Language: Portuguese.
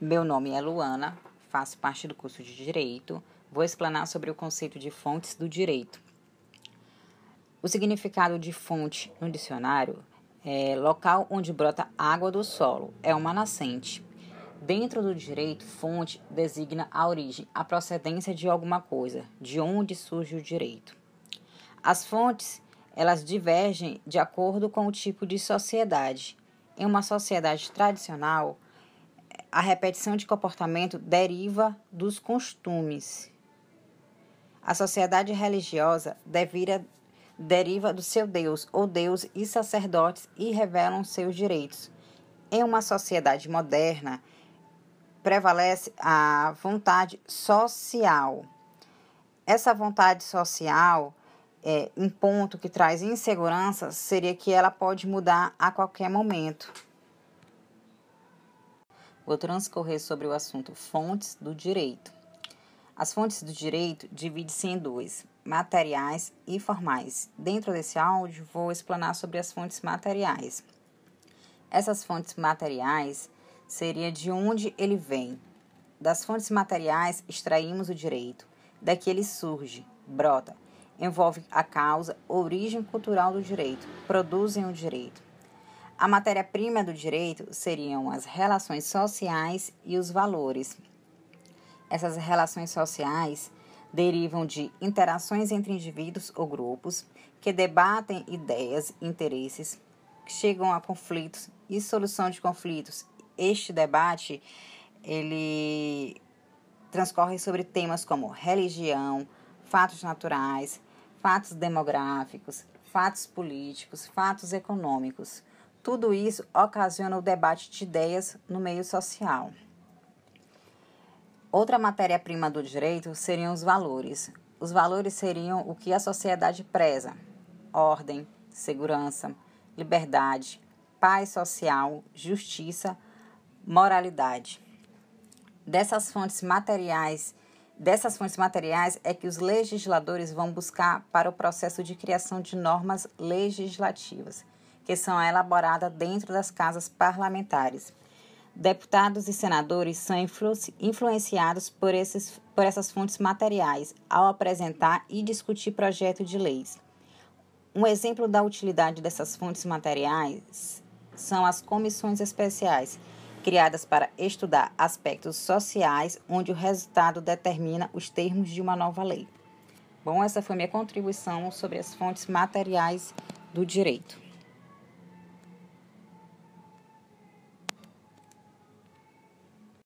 Meu nome é Luana, faço parte do curso de Direito. Vou explanar sobre o conceito de fontes do direito. O significado de fonte no dicionário é local onde brota água do solo, é uma nascente. Dentro do direito, fonte designa a origem, a procedência de alguma coisa, de onde surge o direito. As fontes, elas divergem de acordo com o tipo de sociedade. Em uma sociedade tradicional, a repetição de comportamento deriva dos costumes. A sociedade religiosa devira, deriva do seu Deus ou Deus e sacerdotes e revelam seus direitos. Em uma sociedade moderna, prevalece a vontade social. Essa vontade social, é, um ponto que traz insegurança, seria que ela pode mudar a qualquer momento. Vou transcorrer sobre o assunto fontes do direito. As fontes do direito dividem-se em duas, materiais e formais. Dentro desse áudio, vou explanar sobre as fontes materiais. Essas fontes materiais seria de onde ele vem. Das fontes materiais extraímos o direito. Daqui ele surge, brota, envolve a causa, origem cultural do direito, produzem o direito. A matéria-prima do direito seriam as relações sociais e os valores. Essas relações sociais derivam de interações entre indivíduos ou grupos que debatem ideias interesses, que chegam a conflitos e solução de conflitos. Este debate ele transcorre sobre temas como religião, fatos naturais, fatos demográficos, fatos políticos, fatos econômicos. Tudo isso ocasiona o debate de ideias no meio social. Outra matéria-prima do direito seriam os valores. Os valores seriam o que a sociedade preza: ordem, segurança, liberdade, paz social, justiça, moralidade. Dessas fontes materiais, dessas fontes materiais é que os legisladores vão buscar para o processo de criação de normas legislativas que são elaboradas dentro das casas parlamentares. Deputados e senadores são influ influenciados por, esses, por essas fontes materiais ao apresentar e discutir projetos de leis. Um exemplo da utilidade dessas fontes materiais são as comissões especiais, criadas para estudar aspectos sociais, onde o resultado determina os termos de uma nova lei. Bom, essa foi minha contribuição sobre as fontes materiais do direito.